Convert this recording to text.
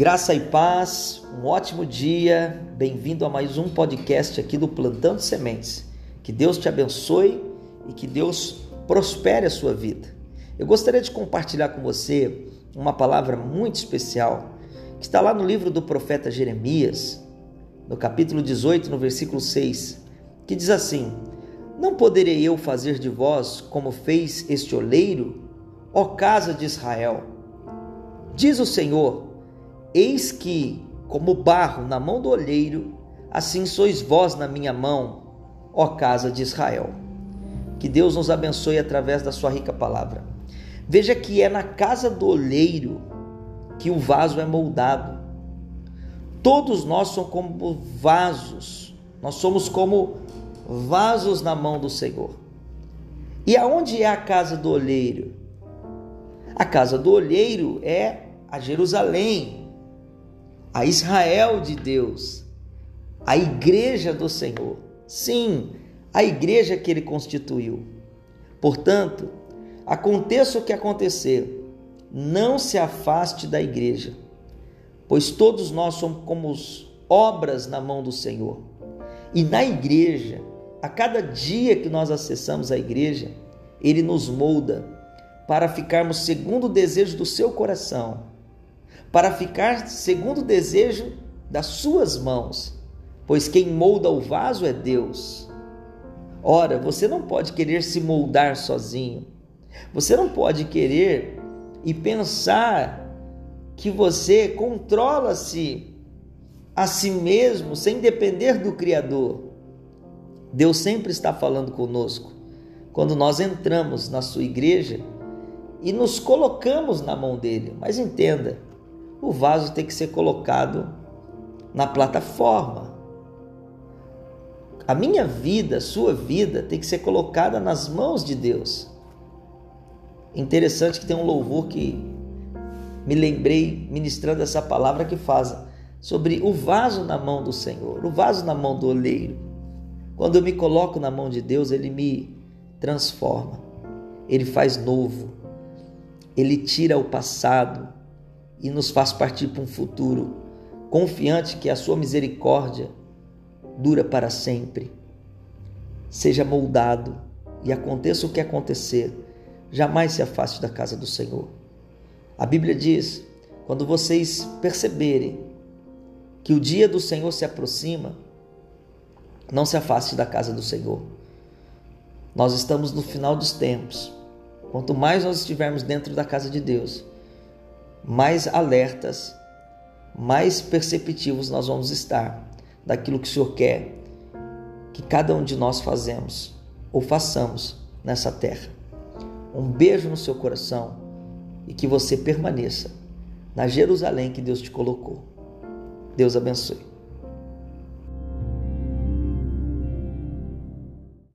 Graça e paz, um ótimo dia, bem-vindo a mais um podcast aqui do Plantando Sementes. Que Deus te abençoe e que Deus prospere a sua vida. Eu gostaria de compartilhar com você uma palavra muito especial que está lá no livro do profeta Jeremias, no capítulo 18, no versículo 6, que diz assim: Não poderei eu fazer de vós como fez este oleiro, ó casa de Israel? Diz o Senhor Eis que, como barro na mão do olheiro, assim sois vós na minha mão, ó casa de Israel. Que Deus nos abençoe através da sua rica palavra. Veja que é na casa do olheiro que o vaso é moldado. Todos nós somos como vasos, nós somos como vasos na mão do Senhor. E aonde é a casa do olheiro? A casa do olheiro é a Jerusalém, a Israel de Deus, a igreja do Senhor. Sim, a igreja que ele constituiu. Portanto, aconteça o que acontecer, não se afaste da igreja, pois todos nós somos como obras na mão do Senhor. E na igreja, a cada dia que nós acessamos a igreja, ele nos molda para ficarmos segundo o desejo do seu coração para ficar segundo o desejo das suas mãos, pois quem molda o vaso é Deus. Ora, você não pode querer se moldar sozinho. Você não pode querer e pensar que você controla-se a si mesmo sem depender do Criador. Deus sempre está falando conosco. Quando nós entramos na sua igreja e nos colocamos na mão dele. Mas entenda, o vaso tem que ser colocado na plataforma. A minha vida, a sua vida, tem que ser colocada nas mãos de Deus. Interessante que tem um louvor que me lembrei ministrando essa palavra que faz sobre o vaso na mão do Senhor, o vaso na mão do oleiro. Quando eu me coloco na mão de Deus, ele me transforma, ele faz novo, ele tira o passado, e nos faz partir para um futuro, confiante que a sua misericórdia dura para sempre. Seja moldado e aconteça o que acontecer, jamais se afaste da casa do Senhor. A Bíblia diz: quando vocês perceberem que o dia do Senhor se aproxima, não se afaste da casa do Senhor. Nós estamos no final dos tempos. Quanto mais nós estivermos dentro da casa de Deus, mais alertas, mais perceptivos nós vamos estar daquilo que o Senhor quer que cada um de nós fazemos ou façamos nessa terra. Um beijo no seu coração e que você permaneça na Jerusalém que Deus te colocou. Deus abençoe.